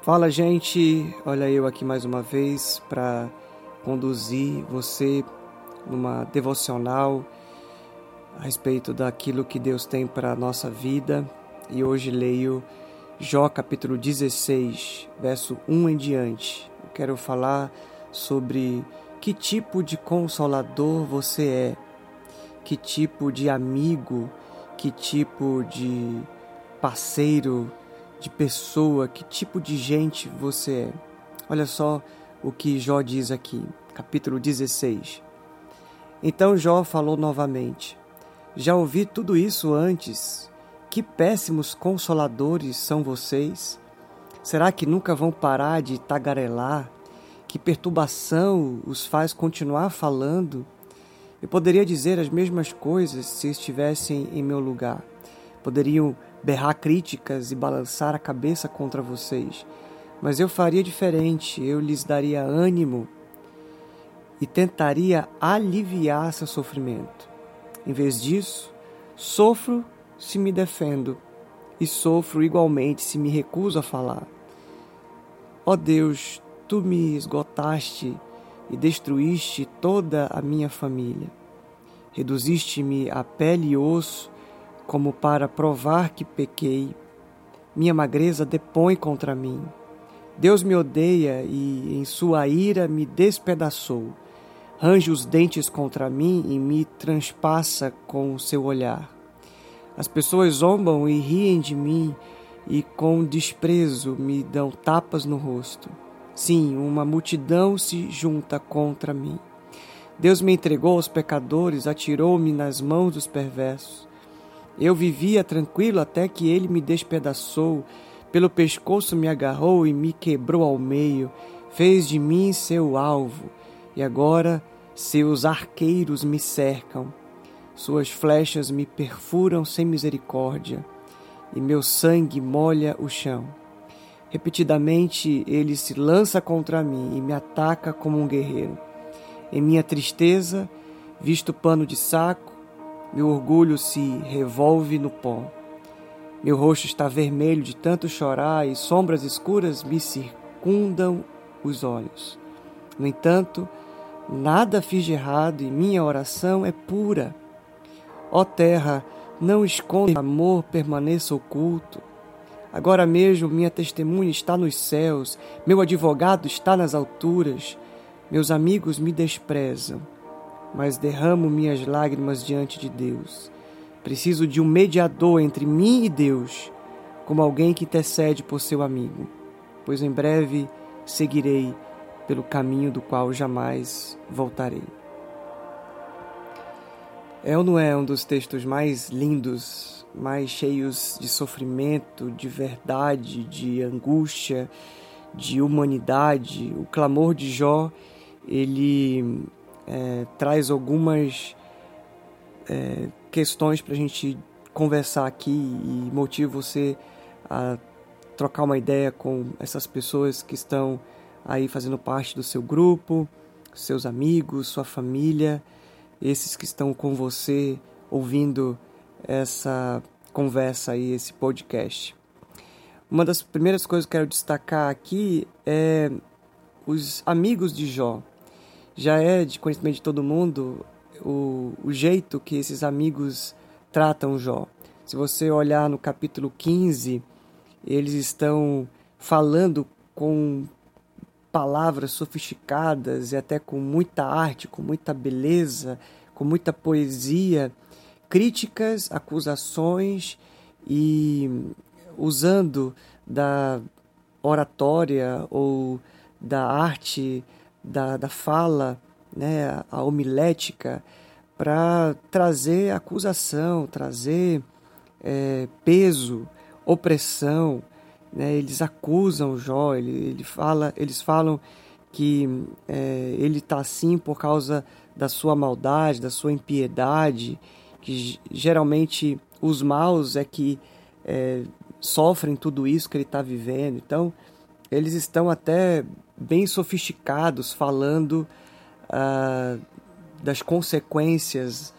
Fala, gente. Olha eu aqui mais uma vez para conduzir você numa devocional a respeito daquilo que Deus tem para a nossa vida. E hoje leio Jó capítulo 16, verso 1 em diante. Eu quero falar sobre que tipo de consolador você é, que tipo de amigo, que tipo de parceiro de pessoa, que tipo de gente você é. Olha só o que Jó diz aqui, capítulo 16. Então Jó falou novamente: Já ouvi tudo isso antes. Que péssimos consoladores são vocês. Será que nunca vão parar de tagarelar? Que perturbação os faz continuar falando? Eu poderia dizer as mesmas coisas se estivessem em meu lugar. Poderiam berrar críticas e balançar a cabeça contra vocês, mas eu faria diferente, eu lhes daria ânimo e tentaria aliviar seu sofrimento. Em vez disso, sofro se me defendo e sofro igualmente se me recuso a falar. Ó oh Deus, tu me esgotaste e destruíste toda a minha família. Reduziste-me a pele e osso como para provar que pequei. Minha magreza depõe contra mim. Deus me odeia e, em sua ira, me despedaçou. Range os dentes contra mim e me transpassa com o seu olhar. As pessoas zombam e riem de mim e, com desprezo, me dão tapas no rosto. Sim, uma multidão se junta contra mim. Deus me entregou aos pecadores, atirou-me nas mãos dos perversos. Eu vivia tranquilo até que ele me despedaçou, pelo pescoço me agarrou e me quebrou ao meio, fez de mim seu alvo, e agora seus arqueiros me cercam. Suas flechas me perfuram sem misericórdia, e meu sangue molha o chão. Repetidamente ele se lança contra mim e me ataca como um guerreiro. Em minha tristeza, visto pano de saco, meu orgulho se revolve no pó. Meu rosto está vermelho de tanto chorar e sombras escuras me circundam os olhos. No entanto, nada fiz de errado e minha oração é pura. Ó terra, não esconda amor permaneça oculto. Agora mesmo minha testemunha está nos céus, meu advogado está nas alturas. Meus amigos me desprezam mas derramo minhas lágrimas diante de Deus. Preciso de um mediador entre mim e Deus, como alguém que intercede por seu amigo, pois em breve seguirei pelo caminho do qual jamais voltarei. É ou não é um dos textos mais lindos, mais cheios de sofrimento, de verdade, de angústia, de humanidade? O clamor de Jó, ele é, traz algumas é, questões para a gente conversar aqui e motivo você a trocar uma ideia com essas pessoas que estão aí fazendo parte do seu grupo, seus amigos, sua família, esses que estão com você ouvindo essa conversa aí, esse podcast. Uma das primeiras coisas que eu quero destacar aqui é os amigos de Jó já é de conhecimento de todo mundo o, o jeito que esses amigos tratam Jó. Se você olhar no capítulo 15, eles estão falando com palavras sofisticadas e até com muita arte, com muita beleza, com muita poesia, críticas, acusações e usando da oratória ou da arte da, da fala, né, a homilética, para trazer acusação, trazer é, peso, opressão. Né? Eles acusam Jó, ele, ele fala, eles falam que é, ele está assim por causa da sua maldade, da sua impiedade, que geralmente os maus é que é, sofrem tudo isso que ele está vivendo. Então, eles estão até bem sofisticados falando uh, das consequências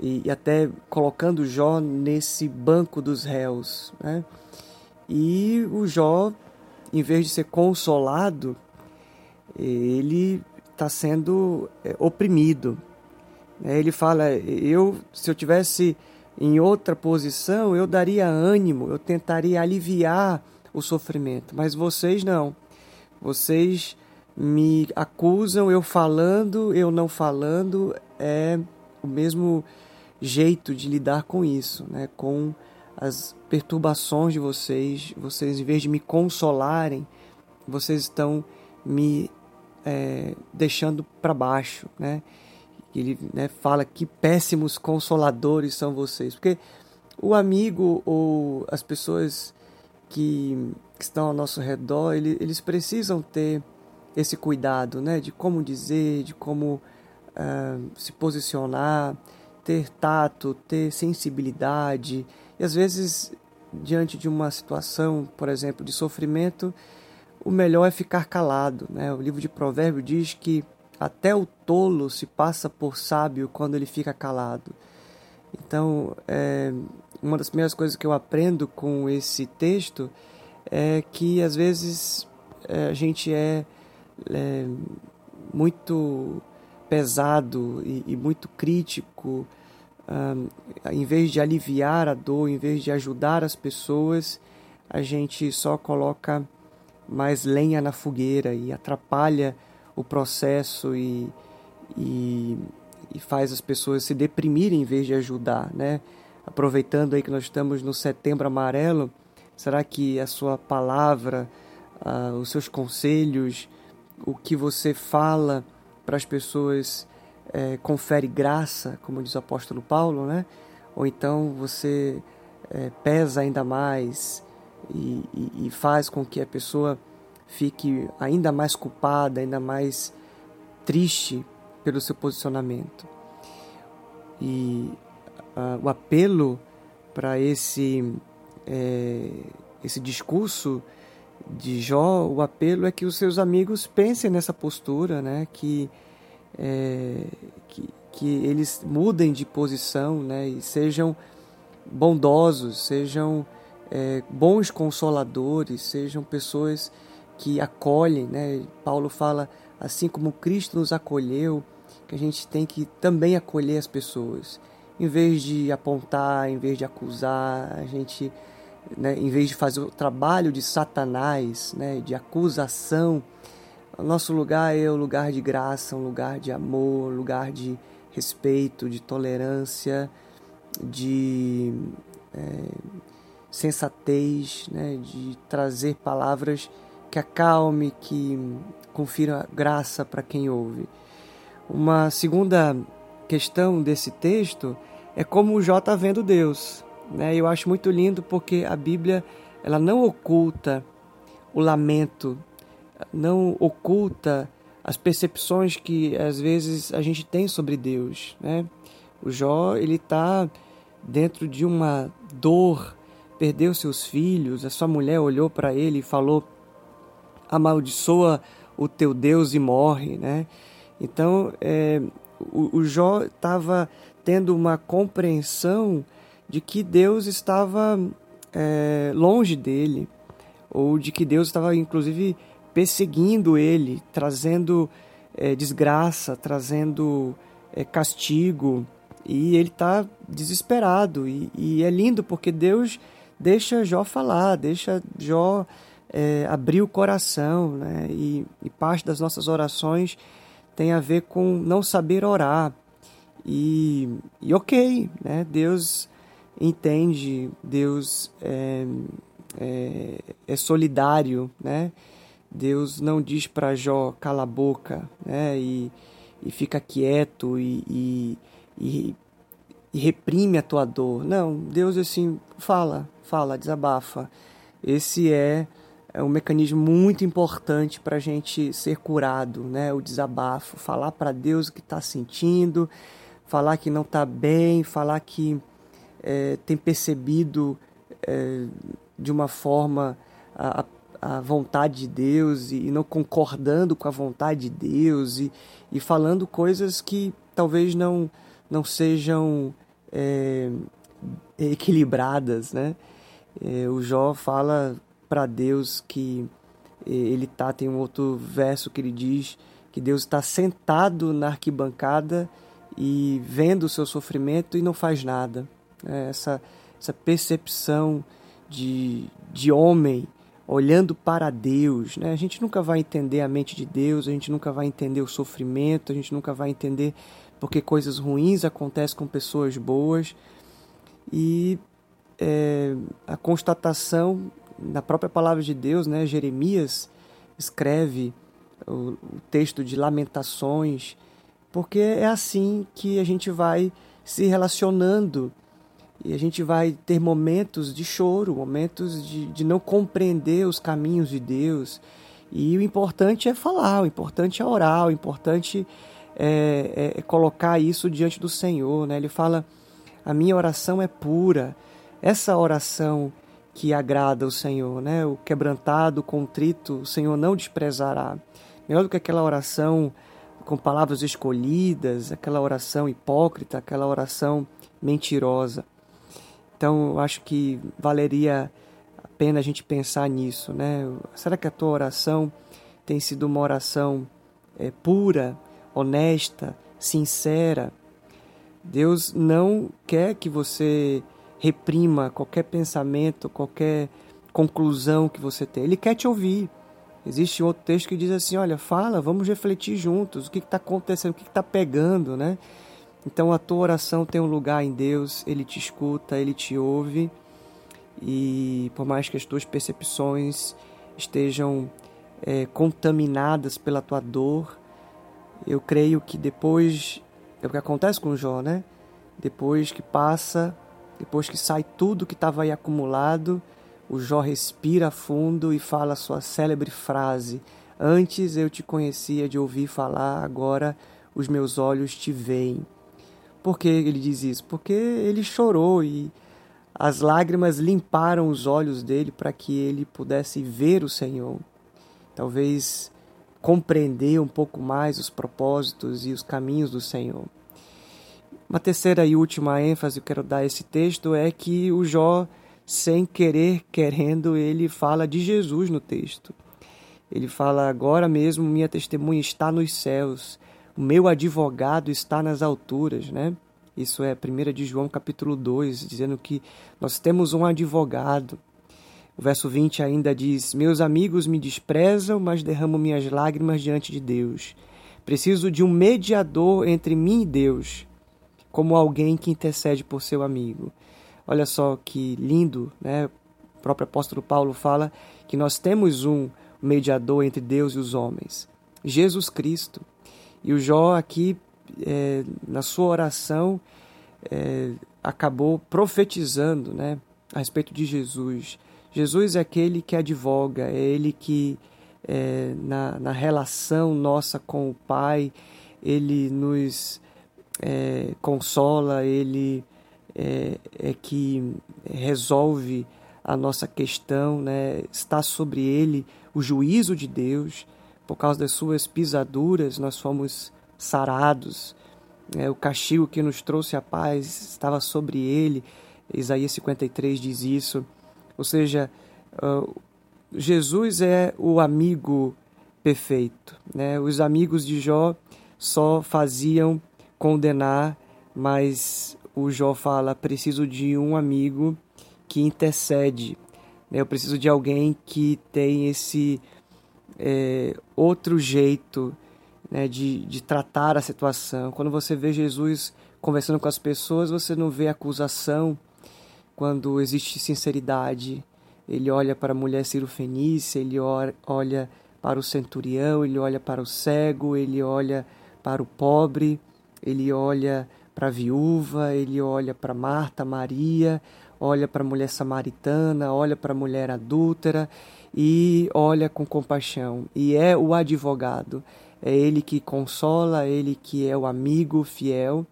e, e, até colocando Jó nesse banco dos réus. Né? E o Jó em vez de ser consolado, ele está sendo é, oprimido. É, ele fala: eu, se eu tivesse em outra posição, eu daria ânimo, eu tentaria aliviar o sofrimento, mas vocês não. Vocês me acusam, eu falando, eu não falando, é o mesmo jeito de lidar com isso, né? com as perturbações de vocês. Vocês, em vez de me consolarem, vocês estão me é, deixando para baixo. Né? Ele né, fala que péssimos consoladores são vocês, porque o amigo ou as pessoas que, que estão ao nosso redor, ele, eles precisam ter esse cuidado, né, de como dizer, de como uh, se posicionar, ter tato, ter sensibilidade. E às vezes, diante de uma situação, por exemplo, de sofrimento, o melhor é ficar calado. Né? O livro de Provérbios diz que até o tolo se passa por sábio quando ele fica calado. Então, é, uma das primeiras coisas que eu aprendo com esse texto é que às vezes é, a gente é, é muito pesado e, e muito crítico, um, em vez de aliviar a dor, em vez de ajudar as pessoas, a gente só coloca mais lenha na fogueira e atrapalha o processo e, e, e faz as pessoas se deprimirem em vez de ajudar, né? Aproveitando aí que nós estamos no setembro amarelo, será que a sua palavra, uh, os seus conselhos, o que você fala para as pessoas é, confere graça, como diz o apóstolo Paulo, né? Ou então você é, pesa ainda mais e, e, e faz com que a pessoa fique ainda mais culpada, ainda mais triste pelo seu posicionamento. E uh, o apelo para esse, é, esse discurso de Jó, o apelo é que os seus amigos pensem nessa postura, né? que, é, que, que eles mudem de posição né? e sejam bondosos, sejam é, bons consoladores, sejam pessoas que acolhem. Né? Paulo fala, assim como Cristo nos acolheu, que a gente tem que também acolher as pessoas. Em vez de apontar, em vez de acusar, a gente né, em vez de fazer o trabalho de Satanás, né, de acusação, nosso lugar é o lugar de graça, um lugar de amor, um lugar de respeito, de tolerância, de é, sensatez, né, de trazer palavras que acalme, que confira graça para quem ouve. Uma segunda questão desse texto é como o Jó está vendo Deus. Né? Eu acho muito lindo porque a Bíblia ela não oculta o lamento, não oculta as percepções que às vezes a gente tem sobre Deus. Né? O Jó ele está dentro de uma dor, perdeu seus filhos, a sua mulher olhou para ele e falou: amaldiçoa o teu Deus e morre, né? Então, é, o, o Jó estava tendo uma compreensão de que Deus estava é, longe dele, ou de que Deus estava, inclusive, perseguindo ele, trazendo é, desgraça, trazendo é, castigo, e ele está desesperado. E, e, é lindo porque Deus deixa Jó falar, deixa Jó é, abrir o coração, né? e, e parte das nossas orações tem a ver com não saber orar. E, e ok, né? Deus entende, Deus é, é, é solidário, né? Deus não diz para Jó cala a boca, né? E, e fica quieto e, e, e, e reprime a tua dor. Não, Deus assim fala, fala, desabafa. Esse é é um mecanismo muito importante para a gente ser curado, né? O desabafo, falar para Deus o que está sentindo, falar que não está bem, falar que é, tem percebido é, de uma forma a, a vontade de Deus e, não concordando com a vontade de Deus e, e falando coisas que talvez não, não sejam é, equilibradas, né? É, o Jó fala para Deus que ele tá tem um outro verso que ele diz que Deus está sentado na arquibancada e vendo o seu sofrimento e não faz nada. É essa, essa percepção de, de homem olhando para Deus. Né? A gente nunca vai entender a mente de Deus, a gente nunca vai entender o sofrimento, a gente nunca vai entender porque coisas ruins acontecem com pessoas boas. E é, a constatação na própria palavra de Deus, né? Jeremias escreve o, o texto de Lamentações, porque é assim que a gente vai se relacionando e a gente vai ter momentos de choro, momentos de, de não compreender os caminhos de Deus. E o importante é falar, o importante é orar, o importante é, é, é colocar isso diante do Senhor. Né? Ele fala: a minha oração é pura. Essa oração que agrada o Senhor, né? O quebrantado, o contrito, o Senhor não desprezará. Melhor do que aquela oração com palavras escolhidas, aquela oração hipócrita, aquela oração mentirosa. Então, eu acho que valeria a pena a gente pensar nisso, né? Será que a tua oração tem sido uma oração é, pura, honesta, sincera? Deus não quer que você reprima qualquer pensamento, qualquer conclusão que você tem. Ele quer te ouvir. Existe outro texto que diz assim: olha, fala, vamos refletir juntos, o que está acontecendo, o que está pegando, né? Então a tua oração tem um lugar em Deus, Ele te escuta, Ele te ouve, e por mais que as tuas percepções estejam é, contaminadas pela tua dor, eu creio que depois, é o que acontece com Jó, né? Depois que passa depois que sai tudo que estava aí acumulado, o Jó respira fundo e fala a sua célebre frase: Antes eu te conhecia de ouvir falar, agora os meus olhos te veem. Por que ele diz isso? Porque ele chorou e as lágrimas limparam os olhos dele para que ele pudesse ver o Senhor. Talvez compreender um pouco mais os propósitos e os caminhos do Senhor. Uma terceira e última ênfase que eu quero dar a esse texto é que o Jó, sem querer, querendo, ele fala de Jesus no texto. Ele fala: Agora mesmo minha testemunha está nos céus, o meu advogado está nas alturas, né? Isso é 1 de João capítulo 2, dizendo que nós temos um advogado. O verso 20 ainda diz: Meus amigos me desprezam, mas derramo minhas lágrimas diante de Deus. Preciso de um mediador entre mim e Deus, como alguém que intercede por seu amigo. Olha só que lindo, né? O próprio apóstolo Paulo fala que nós temos um mediador entre Deus e os homens, Jesus Cristo. E o Jó aqui, é, na sua oração, é, acabou profetizando né, a respeito de Jesus. Jesus é aquele que advoga, é ele que, é, na, na relação nossa com o Pai, ele nos é, consola, ele é, é, que resolve a nossa questão, né? está sobre ele o juízo de Deus, por causa das suas pisaduras nós fomos sarados, é, o castigo que nos trouxe a paz estava sobre ele, Isaías 53 diz isso, ou seja, uh, Jesus é o amigo perfeito, né? os amigos de Jó só faziam condenar, mas o Jó fala: preciso de um amigo que intercede. Eu preciso de alguém que tem esse é, outro jeito né, de, de tratar a situação. Quando você vê Jesus conversando com as pessoas, você não vê acusação. Quando existe sinceridade, ele olha para a mulher cirofenícia, ele olha para o centurião, ele olha para o cego, ele olha para o pobre ele olha para a viúva, ele olha para Marta, Maria, olha para a mulher samaritana, olha para a mulher adúltera e olha com compaixão. E é o advogado, é ele que consola, ele que é o amigo fiel,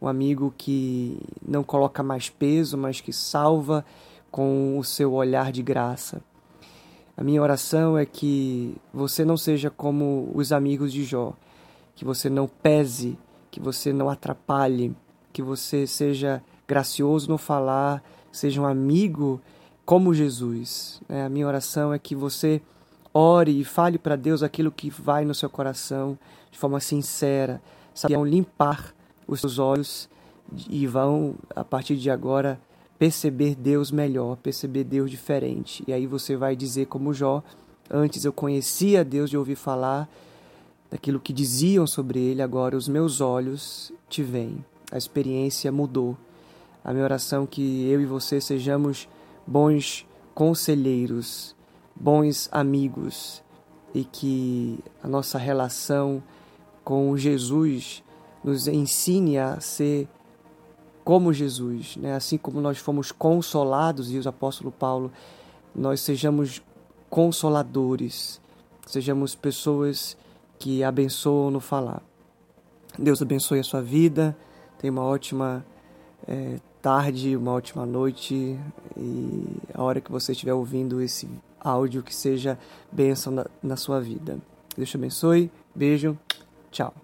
o amigo que não coloca mais peso, mas que salva com o seu olhar de graça. A minha oração é que você não seja como os amigos de Jó, que você não pese que você não atrapalhe, que você seja gracioso no falar, seja um amigo como Jesus. É, a minha oração é que você ore e fale para Deus aquilo que vai no seu coração de forma sincera. Sabiam limpar os seus olhos e vão, a partir de agora, perceber Deus melhor, perceber Deus diferente. E aí você vai dizer, como Jó: Antes eu conhecia Deus de ouvir falar daquilo que diziam sobre ele, agora os meus olhos te veem. A experiência mudou. A minha oração é que eu e você sejamos bons conselheiros, bons amigos e que a nossa relação com Jesus nos ensine a ser como Jesus, né? assim como nós fomos consolados, e o apóstolo Paulo, nós sejamos consoladores, sejamos pessoas que abençoam no falar. Deus abençoe a sua vida, tenha uma ótima é, tarde, uma ótima noite e a hora que você estiver ouvindo esse áudio que seja bênção na, na sua vida. Deus te abençoe, beijo, tchau.